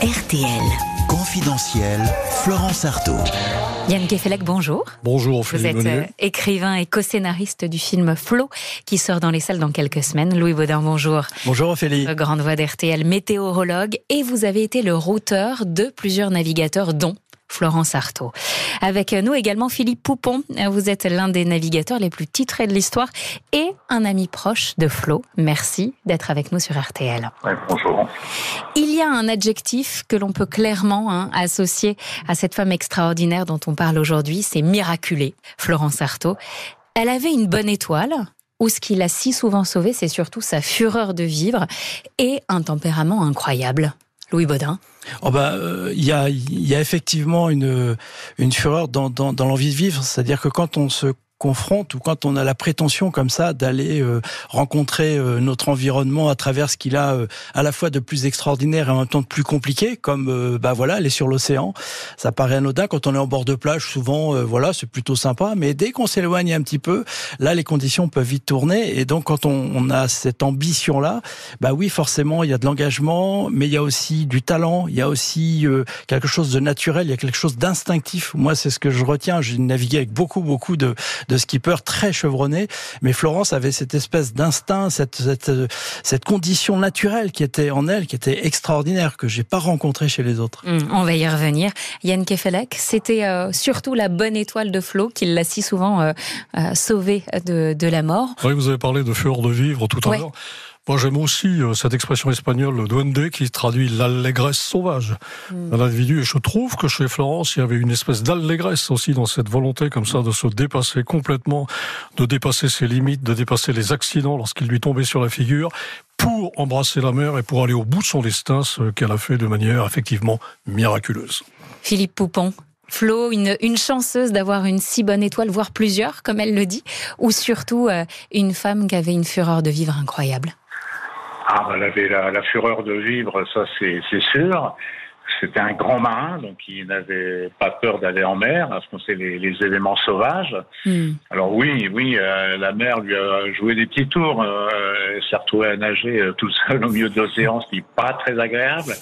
RTL. Confidentiel, Florence Artaud. Yann Kefelec, bonjour. Bonjour, Vous êtes euh, écrivain et co-scénariste du film Flo, qui sort dans les salles dans quelques semaines. Louis Baudin, bonjour. Bonjour Ophélie. Grande voix d'RTL, météorologue, et vous avez été le routeur de plusieurs navigateurs, dont Florence Artaud. Avec nous également Philippe Poupon. Vous êtes l'un des navigateurs les plus titrés de l'histoire et un ami proche de Flo. Merci d'être avec nous sur RTL. bonjour. Il y a un adjectif que l'on peut clairement hein, associer à cette femme extraordinaire dont on parle aujourd'hui, c'est miraculé, Florence Artaud. Elle avait une bonne étoile, ou ce qui l'a si souvent sauvée, c'est surtout sa fureur de vivre et un tempérament incroyable. Louis Baudin oh bah, euh, il y, a, y a effectivement une, une fureur dans, dans, dans l'envie de vivre. C'est-à-dire que quand on se confronte ou quand on a la prétention comme ça d'aller euh, rencontrer euh, notre environnement à travers ce qu'il a euh, à la fois de plus extraordinaire et en même temps de plus compliqué, comme bah voilà aller sur l'océan, ça paraît anodin quand on est en bord de plage. Souvent, voilà, c'est plutôt sympa, mais dès qu'on s'éloigne un petit peu, là les conditions peuvent vite tourner. Et donc quand on, on a cette ambition là, bah oui, forcément il y a de l'engagement, mais il y a aussi du talent, il y a aussi quelque chose de naturel, il y a quelque chose d'instinctif. Moi, c'est ce que je retiens. J'ai navigué avec beaucoup beaucoup de de skipper très chevronné. Mais Florence avait cette espèce d'instinct, cette, cette, cette condition naturelle qui était en elle, qui était extraordinaire, que j'ai pas rencontré chez les autres. Hum, on va y revenir. Yann Kefelec, c'était euh, surtout la bonne étoile de Flo qui l'a si souvent euh, euh, sauvé de, de, la mort. Oui, vous avez parlé de fureur de vivre tout à l'heure. Moi, j'aime aussi euh, cette expression espagnole duende qui traduit l'allégresse sauvage mm. d'un individu. Et je trouve que chez Florence, il y avait une espèce d'allégresse aussi dans cette volonté comme ça de se dépasser complètement, de dépasser ses limites, de dépasser les accidents lorsqu'il lui tombait sur la figure pour embrasser la mer et pour aller au bout de son destin, ce qu'elle a fait de manière effectivement miraculeuse. Philippe Poupon, Flo, une, une chanceuse d'avoir une si bonne étoile, voire plusieurs, comme elle le dit, ou surtout euh, une femme qui avait une fureur de vivre incroyable ah, bah, elle avait la, fureur de vivre, ça c'est sûr. C'était un grand marin, donc il n'avait pas peur d'aller en mer, affronter les, les éléments sauvages. Hmm. Alors oui, oui, euh, la mer lui a joué des petits tours. Euh, elle s'est retrouvée à nager euh, tout seul au milieu de l'océan, ce qui n'est pas très agréable.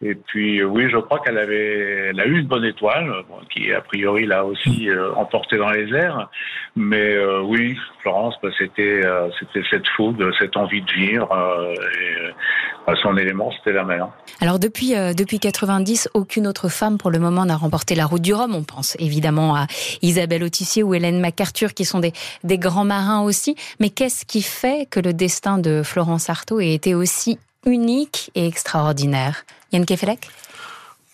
Et puis oui, je crois qu'elle avait, elle a eu une bonne étoile, qui a priori l'a aussi euh, emporté dans les airs. Mais euh, oui, Florence, bah, c'était euh, c'était cette fougue, cette envie de vivre. et, son élément, c'était la mer. Alors depuis depuis 90, aucune autre femme pour le moment n'a remporté la Route du Rhum. On pense évidemment à Isabelle Autissier ou Hélène MacArthur, qui sont des des grands marins aussi. Mais qu'est-ce qui fait que le destin de Florence Artaud ait été aussi unique et extraordinaire? Yann Kefelec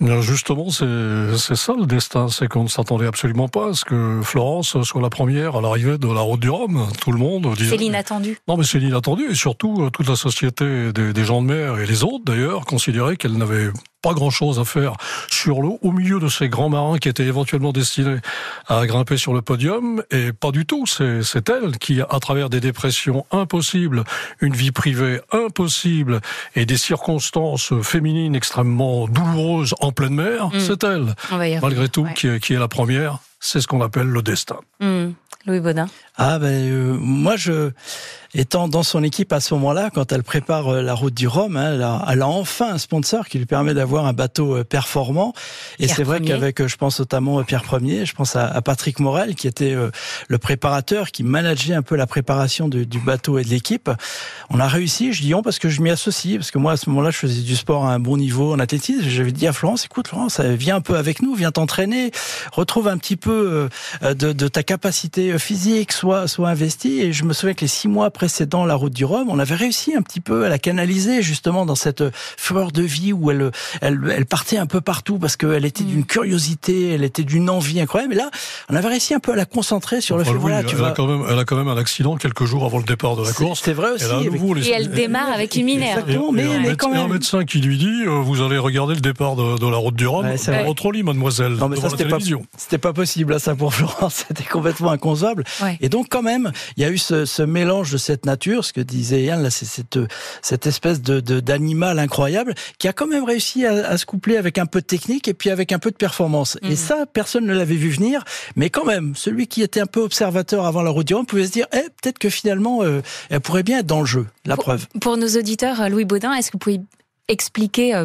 Justement, c'est ça le destin, c'est qu'on ne s'attendait absolument pas à ce que Florence soit la première à l'arrivée de la route du Rhum. Tout le monde disait... C'est l'inattendu. Non, mais c'est l'inattendu, et surtout toute la société des, des gens de mer et les autres d'ailleurs considéraient qu'elle n'avait pas grand-chose à faire sur l'eau, au milieu de ces grands marins qui étaient éventuellement destinés à grimper sur le podium, et pas du tout. C'est elle qui, à travers des dépressions impossibles, une vie privée impossible, et des circonstances féminines extrêmement douloureuses en pleine mer, mm. c'est elle, malgré tout, qui, est, la première. C'est ce qu'on appelle le destin. Mm. Louis Baudin. Ah ben euh, moi je étant dans son équipe à ce moment-là, quand elle prépare euh, la route du Rhum, hein, elle, a, enfin un sponsor qui lui permet d'avoir un bateau euh, performant. Et c'est vrai qu'avec, je pense notamment Pierre Premier, je pense à, Patrick Morel qui était le préparateur, qui manageait un peu la préparation du, bateau et de l'équipe. On a réussi. Je dis on parce que je m'y associe, parce que moi à ce moment-là je faisais du sport à un bon niveau en athlétisme. J'avais dit à Florence, écoute Florence, viens un peu avec nous, viens t'entraîner, retrouve un petit peu de, de ta capacité physique soit, soit investi. Et je me souviens que les six mois précédents la route du Rhum, on avait réussi un petit peu à la canaliser justement dans cette fureur de vie où elle, elle, elle partait un peu partout parce qu'elle était d'une mm. curiosité, elle était d'une envie incroyable. Et là, on avait réussi un peu à la concentrer sur le fait. voilà, tu elle, a quand même, elle a quand même un accident quelques jours avant le départ de la course. C'est vrai aussi. Et elle démarre avec une minerve. Exactement, mais, mais, quand même. un médecin qui lui dit, euh, vous allez regarder le départ de, de la route du Rhum. Ouais, trop lit, mademoiselle. Non, mais ça, c'était pas, c'était pas possible, ça, pour Florence. C'était complètement inconcevable. Et donc, quand même, il y a eu ce, ce, mélange de cette nature, ce que disait Yann, là, c'est cette, cette espèce de d'animal incroyable qui a quand même réussi à, à, se coupler avec un peu de technique et puis avec un peu de performance. Et mhm. ça, personne ne l'avait vu venir, mais quand même, celui qui était un peu observateur avant la route du Rhum pouvait se dire, eh, peut-être que finalement, euh, elle pourrait bien être dans le jeu. La preuve. Pour nos auditeurs, Louis Baudin, est-ce que vous pouvez expliquer euh,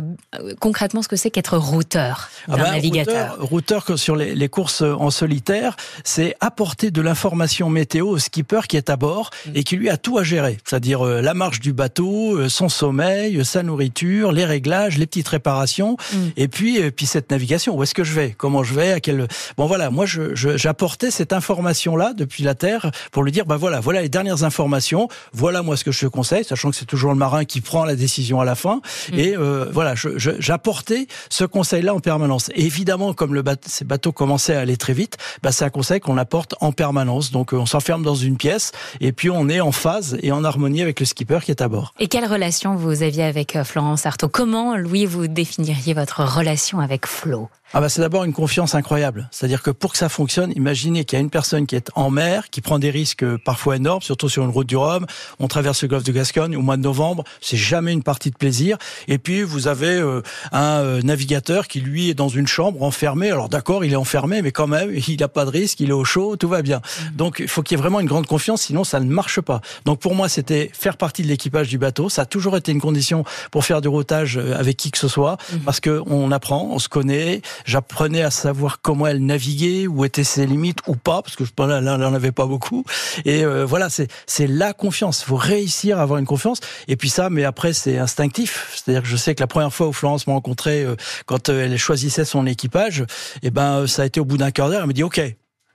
concrètement ce que c'est qu'être routeur ah d'un bah, navigateur. Routeur, routeur sur les, les, courses en solitaire, c'est apporter de l'information météo au skipper qui est à bord mm. et qui lui a tout à gérer, c'est-à-dire euh, la marche du bateau, euh, son sommeil, sa nourriture, les réglages, les petites réparations, mm. et puis et puis cette navigation. Où est-ce que je vais? Comment je vais? À quel Bon voilà, moi j'apportais je, cette information là depuis la terre pour lui dire bah voilà, voilà les dernières informations, voilà moi ce que je te conseille, sachant que c'est toujours le marin qui prend la décision à la fin. Mm. Et euh, voilà, j'apportais ce conseil-là en permanence. Et évidemment, comme le bateau, ces bateaux commençaient à aller très vite, bah, c'est un conseil qu'on apporte en permanence. Donc, euh, on s'enferme dans une pièce et puis on est en phase et en harmonie avec le skipper qui est à bord. Et quelle relation vous aviez avec euh, Florence Artaud? Comment, Louis, vous définiriez votre relation avec Flo? Ah bah c'est d'abord une confiance incroyable. C'est-à-dire que pour que ça fonctionne, imaginez qu'il y a une personne qui est en mer, qui prend des risques parfois énormes, surtout sur une route du Rhum. On traverse le golfe de Gascogne au mois de novembre, c'est jamais une partie de plaisir. Et puis vous avez euh, un euh, navigateur qui lui est dans une chambre enfermé. Alors d'accord, il est enfermé, mais quand même, il n'a pas de risque, il est au chaud, tout va bien. Mmh. Donc il faut qu'il y ait vraiment une grande confiance, sinon ça ne marche pas. Donc pour moi, c'était faire partie de l'équipage du bateau. Ça a toujours été une condition pour faire du routage euh, avec qui que ce soit, mmh. parce que on apprend, on se connaît j'apprenais à savoir comment elle naviguait, où étaient ses limites ou pas, parce que je là, elle n'en avait pas beaucoup. Et euh, voilà, c'est c'est la confiance. Faut réussir à avoir une confiance. Et puis ça, mais après c'est instinctif. C'est-à-dire que je sais que la première fois où Florence m'a rencontré, euh, quand euh, elle choisissait son équipage, et eh ben ça a été au bout d'un quart d'heure. Elle m'a dit OK,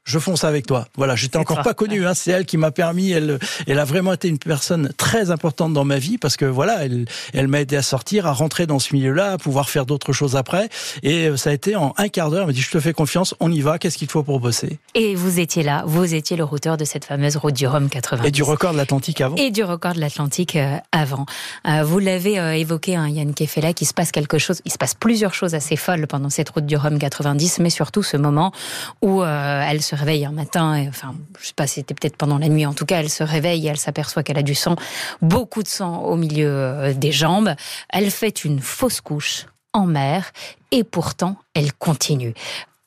je fonce avec toi. Voilà, j'étais encore pas connu. Hein, c'est elle qui m'a permis. Elle, elle a vraiment été une personne très importante dans ma vie parce que voilà, elle, elle m'a aidé à sortir, à rentrer dans ce milieu-là, à pouvoir faire d'autres choses après. Et euh, ça a été en un quart d'heure. Elle m'a dit je te fais confiance, on y va. Qu'est-ce qu'il faut pour bosser? Et vous étiez là. Vous étiez le routeur de cette fameuse route du Rhum 80. Et du record de l'Atlantique avant. Et du record de l'Atlantique euh, avant. Euh, vous l'avez évoqué, hein, Yann Kefela, qu'il se passe quelque chose. Il se passe plusieurs choses assez folles pendant cette route du Rhum 90, mais surtout ce moment où elle se réveille un matin enfin, je sais pas, c'était peut-être pendant la nuit. En tout cas, elle se réveille et elle s'aperçoit qu'elle a du sang, beaucoup de sang au milieu euh, des jambes. Elle fait une fausse couche en mer et pourtant, elle continue.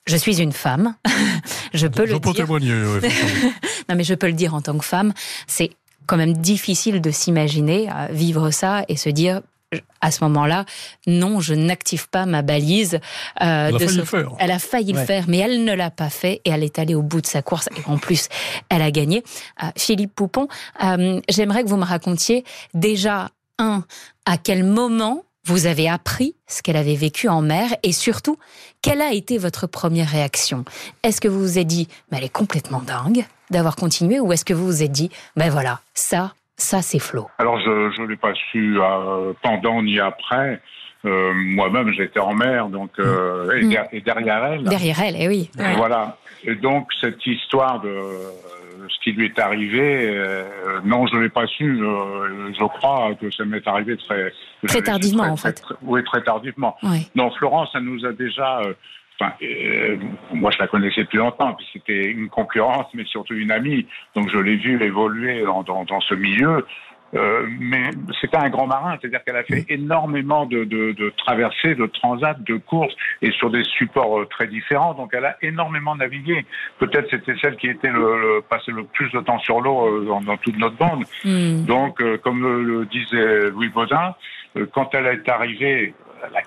Je suis une femme, je peux le dire. témoigner. non, mais je peux le dire en tant que femme. C'est quand même difficile de s'imaginer euh, vivre ça et se dire à ce moment-là, non, je n'active pas ma balise. Euh, elle, a failli le faire. elle a failli le faire, mais elle ne l'a pas fait et elle est allée au bout de sa course. Et en plus, elle a gagné. Euh, Philippe Poupon, euh, j'aimerais que vous me racontiez déjà, un, à quel moment vous avez appris ce qu'elle avait vécu en mer et surtout, quelle a été votre première réaction? Est-ce que vous vous êtes dit, mais elle est complètement dingue d'avoir continué ou est-ce que vous vous êtes dit, ben voilà, ça, ça, c'est Flo. Alors, je ne l'ai pas su euh, pendant ni après. Euh, moi-même, j'étais en mer, donc euh, mm. et, derrière elle. Derrière elle, eh oui. Voilà. Et donc cette histoire de ce qui lui est arrivé, non, je ne l'ai pas su. je crois que ça m'est arrivé très très tardivement, en fait. oui, très tardivement. Non, Florence, ça nous a déjà Enfin, euh, moi, je la connaissais depuis longtemps, puis c'était une concurrence, mais surtout une amie. Donc, je l'ai vue évoluer dans, dans, dans ce milieu. Euh, mais c'était un grand marin, c'est-à-dire qu'elle a fait énormément de, de, de, traversées, de transats, de courses, et sur des supports euh, très différents. Donc, elle a énormément navigué. Peut-être c'était celle qui était le, passé le plus de temps sur l'eau euh, dans, dans, toute notre bande. Hmm. Donc, comme le, disait Louis Baudin, quand elle est arrivée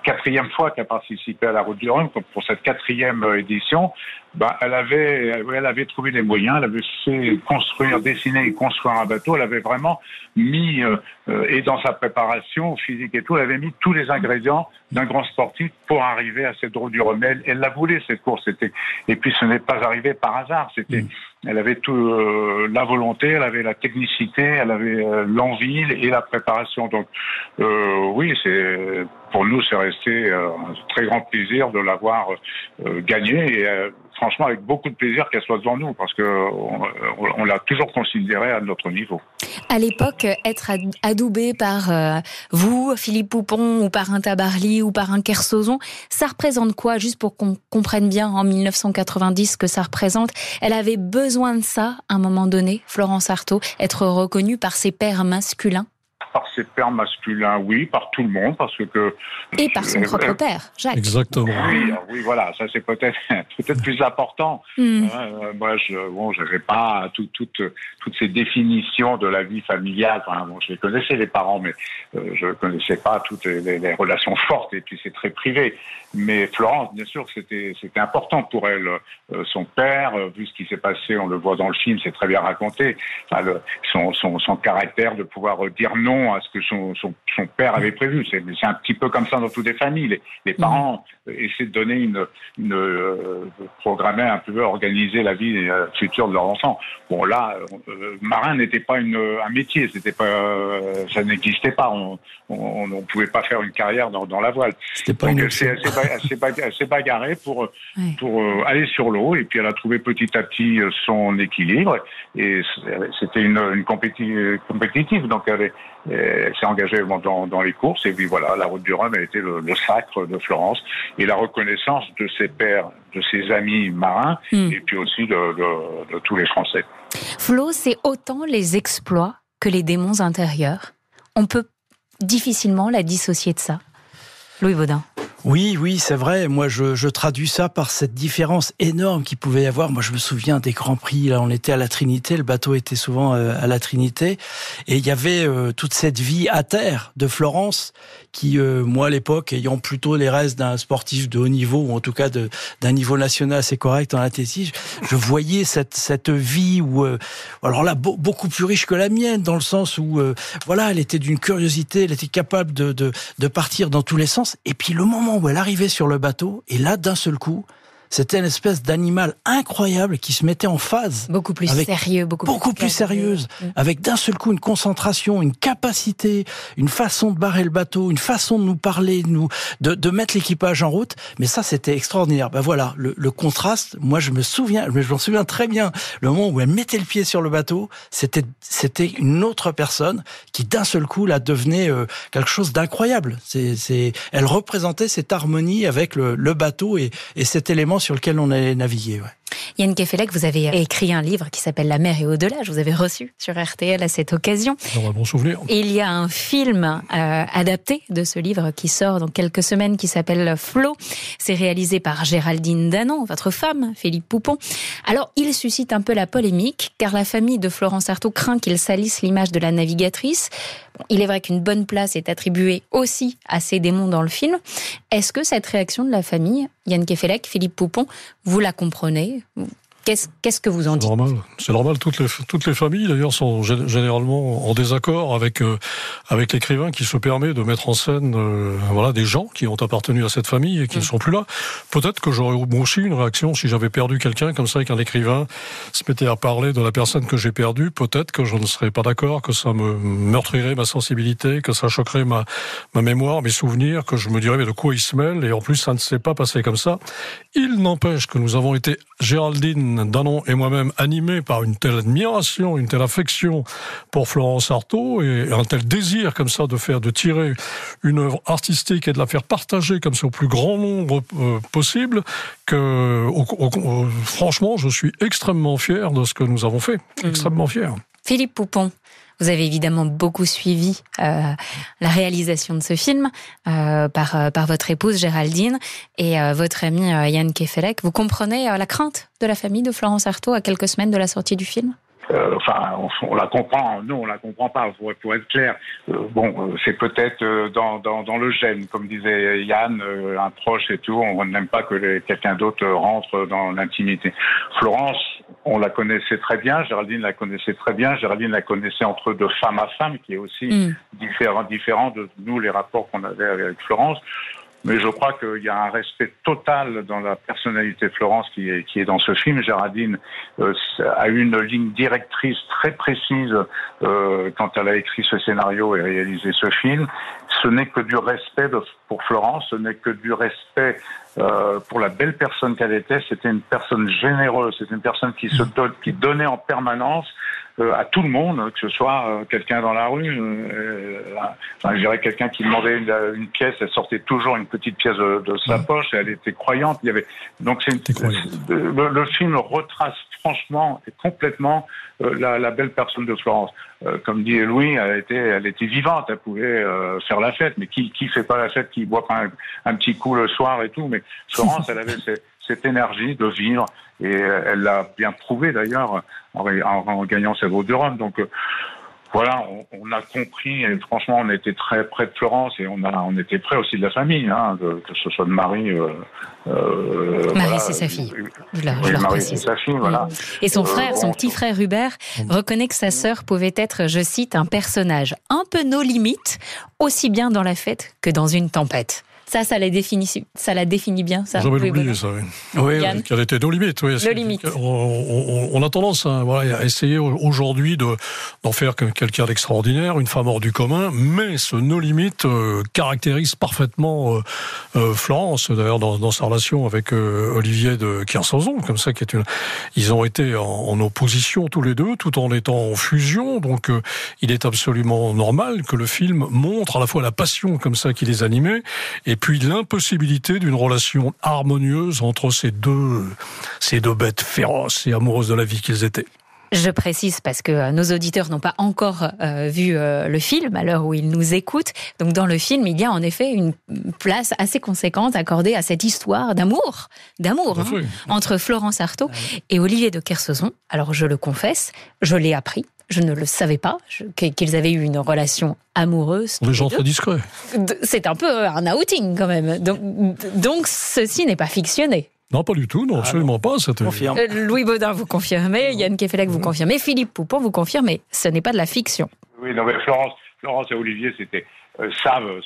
quatrième fois qu'elle participé à la Route du Rhum, pour cette quatrième euh, édition, bah, elle avait, elle avait trouvé les moyens, elle avait fait construire, dessiner et construire un bateau. Elle avait vraiment mis, euh, euh, et dans sa préparation physique et tout, elle avait mis tous les ingrédients d'un grand sportif pour arriver à cette route du Rhum. Elle, elle la voulait cette course, c'était, et puis ce n'est pas arrivé par hasard. C'était, mm. Elle avait tout la volonté, elle avait la technicité, elle avait l'envie et la préparation. Donc, oui, c'est pour nous, c'est resté un très grand plaisir de l'avoir gagné. Et, franchement avec beaucoup de plaisir qu'elle soit devant nous parce que on, l'a toujours considérée à notre niveau. À l'époque, être adoubé par euh, vous, Philippe Poupon, ou par un Tabarly, ou par un Kersozon, ça représente quoi? Juste pour qu'on comprenne bien en 1990 ce que ça représente. Elle avait besoin de ça à un moment donné, Florence Artaud, être reconnue par ses pères masculins par ses pères masculins, oui, par tout le monde, parce que et par son propre père, Jacques. Exactement. Oui, oui, voilà, ça c'est peut-être peut-être plus important. Hmm. Euh, moi, je bon, j'avais pas tout, toutes toutes ces définitions de la vie familiale. Enfin, bon, je les connaissais les parents, mais euh, je connaissais pas toutes les, les, relations fortes. Et puis c'est très privé. Mais Florence, bien sûr, c'était c'était important pour elle. Euh, son père, euh, vu ce qui s'est passé, on le voit dans le film, c'est très bien raconté. Enfin, le, son, son, son caractère de pouvoir dire non à ce que son, son, son père avait prévu. C'est un petit peu comme ça dans toutes les familles. Les, les parents essaient de donner une, une euh, programmer un peu, organiser la vie future de leur enfant. Bon là, marin n'était pas une, un métier, c'était pas, ça n'existait pas. On, on, on, pouvait pas faire une carrière dans, dans la voile. C'était pas une elle s'est bagarrée pour, pour euh, aller sur l'eau et puis elle a trouvé petit à petit euh, son équilibre et c'était une, une compétitive donc elle, s'est engagée dans, dans, les courses et puis voilà la route du Rhum a été le, sacre de Florence et la reconnaissance de ses pères, de ses amis marins hmm. et puis aussi de, de tous les Français. Flo, c'est autant les exploits que les démons intérieurs. On peut difficilement la dissocier de ça. Louis Baudin. Oui, oui, c'est vrai. Moi, je, je, traduis ça par cette différence énorme qu'il pouvait y avoir. Moi, je me souviens des grands prix. Là, on était à la Trinité. Le bateau était souvent euh, à la Trinité, et il y avait euh, toute cette vie à terre de Florence, qui, euh, moi, à l'époque, ayant plutôt les restes d'un sportif de haut niveau, ou en tout cas d'un niveau national assez correct en athlétisme, je voyais cette cette vie où, alors là, beaucoup plus riche que la mienne, dans le sens où, voilà, elle était d'une curiosité, elle était capable de, de de partir dans tous les sens. Et puis le moment où elle arrivait sur le bateau, et là, d'un seul coup, c'était une espèce d'animal incroyable qui se mettait en phase. Beaucoup plus sérieux, beaucoup, beaucoup plus, sérieuse, mm. avec d'un seul coup une concentration, une capacité, une façon de barrer le bateau, une façon de nous parler, de nous, de, de mettre l'équipage en route. Mais ça, c'était extraordinaire. Ben voilà, le, le, contraste. Moi, je me souviens, je m'en souviens très bien. Le moment où elle mettait le pied sur le bateau, c'était c'était une autre personne qui d'un seul coup là devenait euh, quelque chose d'incroyable. C'est, c'est, elle représentait cette harmonie avec le, le bateau et, et cet élément sur lequel on allait naviguer. Ouais. Yann Kefelec, vous avez écrit un livre qui s'appelle La mer et au-delà. Je vous avais reçu sur RTL à cette occasion. un bon souvenir. il y a un film euh, adapté de ce livre qui sort dans quelques semaines qui s'appelle Flo. C'est réalisé par Géraldine Danon, votre femme, Philippe Poupon. Alors, il suscite un peu la polémique car la famille de Florence Artaud craint qu'il salisse l'image de la navigatrice. il est vrai qu'une bonne place est attribuée aussi à ces démons dans le film. Est-ce que cette réaction de la famille, Yann Kefelec, Philippe Poupon, vous la comprenez? Qu'est-ce que vous en dites? C'est normal. Toutes les, toutes les familles, d'ailleurs, sont généralement en désaccord avec, euh, avec l'écrivain qui se permet de mettre en scène euh, voilà, des gens qui ont appartenu à cette famille et qui ne mm. sont plus là. Peut-être que j'aurais aussi une réaction si j'avais perdu quelqu'un comme ça et qu'un écrivain se mettait à parler de la personne que j'ai perdue. Peut-être que je ne serais pas d'accord, que ça me meurtrirait ma sensibilité, que ça choquerait ma, ma mémoire, mes souvenirs, que je me dirais mais de quoi il se mêle? Et en plus, ça ne s'est pas passé comme ça. Il n'empêche que nous avons été, Géraldine, Danon et moi-même animés par une telle admiration, une telle affection pour Florence Artaud et un tel désir comme ça de faire, de tirer une œuvre artistique et de la faire partager comme ça au plus grand nombre euh, possible que, franchement, je suis extrêmement fier de ce que nous avons fait. Mmh. Extrêmement fier. Philippe Poupon, vous avez évidemment beaucoup suivi euh, la réalisation de ce film euh, par, par votre épouse Géraldine et euh, votre ami Yann Kefelec. Vous comprenez la crainte de la famille de Florence Artaud à quelques semaines de la sortie du film? Euh, enfin, on, la comprend. Non, on la comprend pas. Pour, pour être clair, euh, bon, euh, c'est peut-être dans, dans, dans, le gène, comme disait Yann, un proche et tout. On n'aime pas que quelqu'un d'autre rentre dans l'intimité. Florence, on la connaissait très bien. Géraldine la connaissait très bien. Géraldine la connaissait entre deux femmes à femme, qui est aussi mm. différent, différent de nous les rapports qu'on avait avec Florence. Mais je crois qu'il y a un respect total dans la personnalité de Florence qui est, qui est dans ce film. Géraldine euh, a une ligne directrice très précise euh, quand elle a écrit ce scénario et réalisé ce film. Ce n'est que du respect pour Florence, ce n'est que du respect euh, pour la belle personne qu'elle était. C'était une personne généreuse, c'était une personne qui se donne, qui donnait en permanence à tout le monde, que ce soit euh, quelqu'un dans la rue, euh, enfin, je dirais quelqu'un qui demandait une, pièce, elle sortait toujours une petite pièce de, sa poche, et elle était croyante. Il y avait donc c'est le, le, film retrace franchement et complètement la, la, belle personne de Florence. comme dit Louis, elle était, elle était vivante, elle pouvait faire la fête, mais qui qui fait pas la fête, qui boit pas un, un petit coup le soir et tout, mais Florence, elle avait cette énergie de vivre et elle l'a bien prouvé d'ailleurs en, gagnant sa vaut de Rome. Donc euh, voilà, on, a compris et franchement, on était très près de Florence et on a, on était près aussi de la famille, hein, que ce soit de Marie. Euh, euh Marie, c'est sa fille. Je leur, Sa fille, voilà. Et son frère, son petit frère Hubert, reconnaît que sa sœur pouvait être, je cite, un personnage un peu nos limites, aussi bien dans la fête que dans une tempête. Ça, ça la définit, ça la définit bien, ça. J'avais oublié ça, oui. oui, Quelles étaient nos limites, oui. Nos limites. On, a tendance hein, voilà, à essayer aujourd'hui d'en faire quelqu'un d'extraordinaire, une femme hors du commun, mais ce nos limites euh, caractérise parfaitement euh, euh, Florence, d'ailleurs, dans, dans, sa relation avec Olivier de Kersauzon, comme ça, qui est une... Ils ont été en, en, opposition tous les deux, tout en étant en fusion, donc il est absolument normal que le film montre à la fois la passion comme ça qui les animait, et puis l'impossibilité d'une relation harmonieuse entre ces deux, ces deux bêtes féroces et amoureuses de la vie qu'ils étaient. Je précise parce que euh, nos auditeurs n'ont pas encore euh, vu euh, le film à l'heure où ils nous écoutent. Donc dans le film, il y a en effet une place assez conséquente accordée à cette histoire d'amour, d'amour hein, entre Florence Artaud et Olivier de Kersauzon. Alors je le confesse, je l'ai appris je ne le savais pas, qu'ils avaient eu une relation amoureuse. Les gens très discrets. C'est un peu un outing quand même. Donc, donc ceci n'est pas fictionné. Non, pas du tout, non, ah absolument pas. Confirme. Euh, Louis Baudin, vous confirmez, Yann Kefelec, vous confirmez, Philippe Poupon, vous confirmez, ce n'est pas de la fiction. Oui, non, mais Florence, Florence et Olivier, c'était euh, savent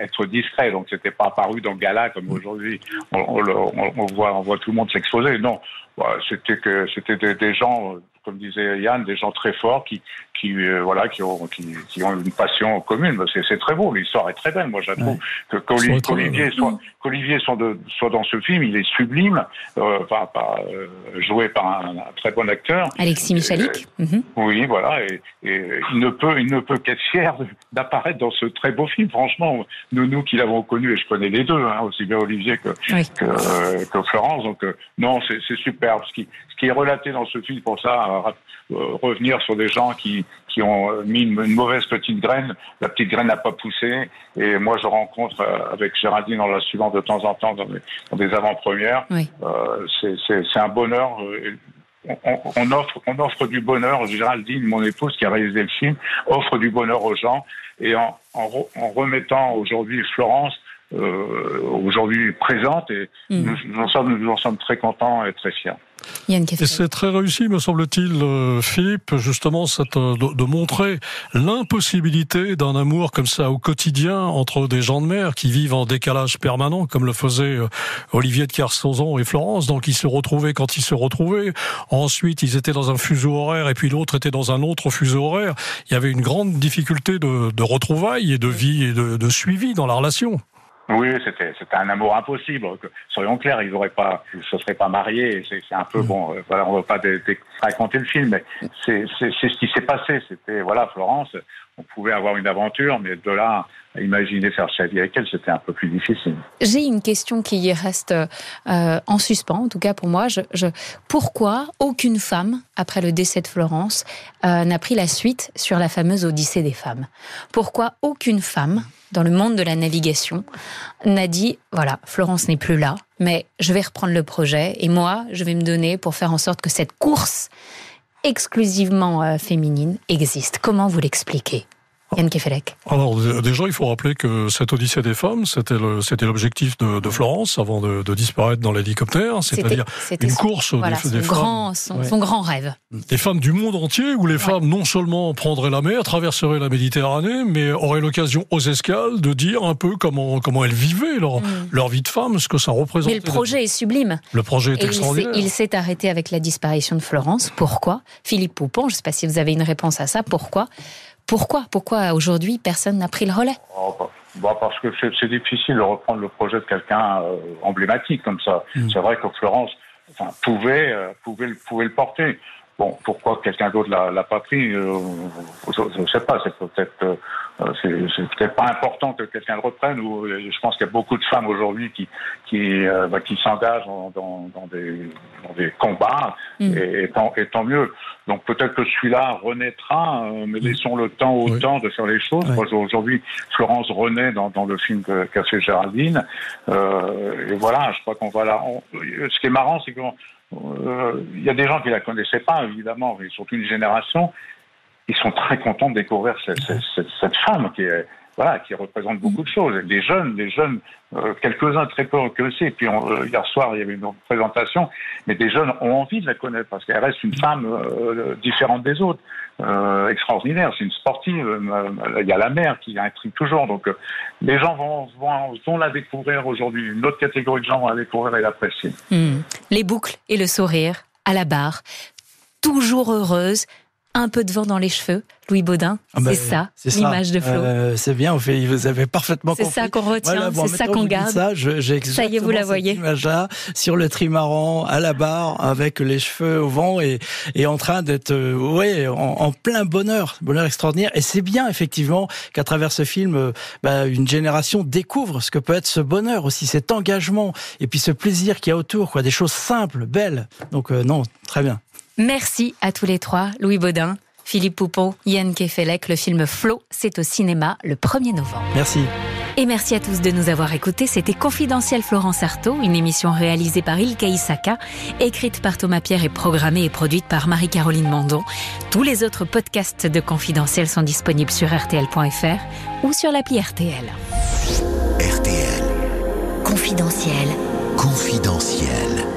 être discrets, donc c'était pas apparu dans Gala comme aujourd'hui. On, on, voit, on voit tout le monde s'exposer. Non, bah, c'était que c'était des, gens comme disait Yann, des gens très forts qui, qui euh, voilà, qui ont, qui, qui, ont une passion commune. C'est très beau, l'histoire est très belle. Moi, je trouve que qu'Olivier soit, qu'Olivier soit, soit, dans ce film, il est sublime, euh, par, par, euh, joué par un, très bon acteur. Alexis Michalik. Mhm. Oui, voilà, et, et, il ne peut, il ne peut qu'être fier d'apparaître dans ce très beau film. Franchement, nous, nous qui l'avons connu, et je connais les deux, hein, aussi bien Olivier que, que, euh, que, Florence. Donc non, c'est superbe. Ce qui, ce qui est relaté dans ce film, pour ça euh, revenir sur des gens qui, qui ont euh, mis une, mauvaise petite graine. La petite graine n'a pas poussé. Et moi, je rencontre euh, avec Géraldine en la suivant de temps en temps dans des, avant-premières. c'est un bonheur. On, offre, on offre du bonheur. Géraldine, mon épouse qui a réalisé le film, offre du bonheur aux gens. Et en, en, remettant aujourd'hui Florence, aujourd'hui présente, et mm. nous, nous, sommes, nous en sommes très contents et très fiers. Et c'est très réussi, me semble-t-il, euh, Philippe, justement, euh, de, montrer l'impossibilité d'un amour comme ça au quotidien entre des gens de mer qui vivent en décalage permanent, comme le faisait euh, Olivier de Kersauzon et Florence. Donc, ils se retrouvaient quand ils se retrouvaient. Ensuite, ils étaient dans un fuseau horaire et puis l'autre était dans un autre fuseau horaire. Il y avait une grande difficulté de, de retrouvailles et de vie et de, de suivi dans la relation. Oui, c'était c'était un amour impossible. Soyons clairs, ils n'auraient pas, ils se seraient pas mariés. C'est un peu mm. bon. Euh, voilà, on va pas raconter le film, mais c'est c'est ce qui s'est passé. C'était voilà, Florence. On pouvait avoir une aventure, mais de là imaginer faire sa vie avec elle, c'était un peu plus difficile. J'ai une question qui reste euh, en suspens, en tout cas pour moi. Pourquoi aucune femme, après le décès de Florence, euh, n'a pris la suite sur la fameuse Odyssée des femmes? Pourquoi aucune femme dans le monde de la navigation n'a dit voilà, Florence n'est plus là, mais je vais reprendre le projet et moi, je vais me donner pour faire en sorte que cette course exclusivement euh, féminine existe. Comment vous l'expliquez? Yann Kefelec. Alors déjà, il faut rappeler que cette Odyssée des femmes, c'était l'objectif de, de, Florence avant de, de disparaître dans l'hélicoptère, c'est-à-dire une course des, des grand, femmes, son, grand rêve. Des femmes du monde entier, où les femmes non seulement prendraient la mer, traverseraient la Méditerranée, mais auraient l'occasion aux escales de dire un peu comment comment elles vivaient leur, mm. leur vie de femme, ce que ça représente. Mais le projet est sublime. Le projet est extraordinaire. Il s'est arrêté avec la disparition de Florence. Pourquoi? Philippe Poupon, je ne sais pas si vous avez une réponse à ça. Pourquoi? Pourquoi? Pourquoi aujourd'hui personne n'a pris le relais? Oh, bah, bah, Parce que c'est difficile de reprendre le projet de quelqu'un euh, emblématique comme ça. Mm. C'est vrai que Florence pouvait, euh, pouvait, pouvait le porter. Bon, pourquoi quelqu'un d'autre l'a, l'a pas pris euh, Je ne sais pas. C'est peut-être, euh, c'est, peut-être pas important que quelqu'un le reprenne. Ou je pense qu'il y a beaucoup de femmes aujourd'hui qui qui bah, qui s'engagent dans, dans, des dans des combats, mm. et, tant, et, tant, mieux. Donc peut-être que celui-là renaîtra, mais laissons le temps au temps de faire les choses. Aujourd'hui, Florence renaît dans, dans le film qu'a fait Géraldine. et voilà, je crois qu'on va là. ce qui est marrant, c'est qu'on euh, il y a des gens qui la connaissaient pas, évidemment, mais surtout une génération. Ils sont très contents de découvrir cette, cette, cette femme qui est voilà, qui représente beaucoup de choses. Des jeunes, des jeunes, euh, quelques-uns très peu recueillis. Et puis euh, hier soir, il y avait une présentation, mais des jeunes ont envie de la connaître parce qu'elle reste une femme euh, différente des autres, extraordinaire. C'est une sportive. il y a la mère qui intrigue toujours. Donc les gens vont, vont, vont la découvrir aujourd'hui. Une autre catégorie de gens vont la découvrir et l'apprécier. Hmm. Les boucles et le sourire à la barre, toujours heureuse un peu de vent dans les cheveux. Louis Baudin, ah bah, c'est ça, l'image de Flo. Euh, c'est bien, vous avez parfaitement compris. C'est ça qu'on retient, c'est ça qu'on garde. Ça, ça y est, vous la voyez. image-là, sur le trimaran, à la barre, avec les cheveux au vent et, et en train d'être, euh, ouais, en, plein bonheur, bonheur extraordinaire. Et c'est bien, effectivement, qu'à travers ce film, euh, bah, une génération découvre ce que peut être ce bonheur aussi, cet engagement, et puis ce plaisir qu'il y a autour, quoi, des choses simples, belles. Donc, non, très bien. Merci à tous les trois, Louis Baudin, Philippe Poupon, Yann Kefelec. Le film Flo, c'est au cinéma le 1er novembre. Merci. Et merci à tous de nous avoir écoutés. C'était Confidentiel Florence Artaud, une émission réalisée par Ilka Isaka, écrite par Thomas Pierre et programmée et produite par Marie-Caroline Mandon. Tous les autres podcasts de Confidentiel sont disponibles sur rtl.fr ou sur l'appli RTL. RTL. Confidentiel. Confidentiel.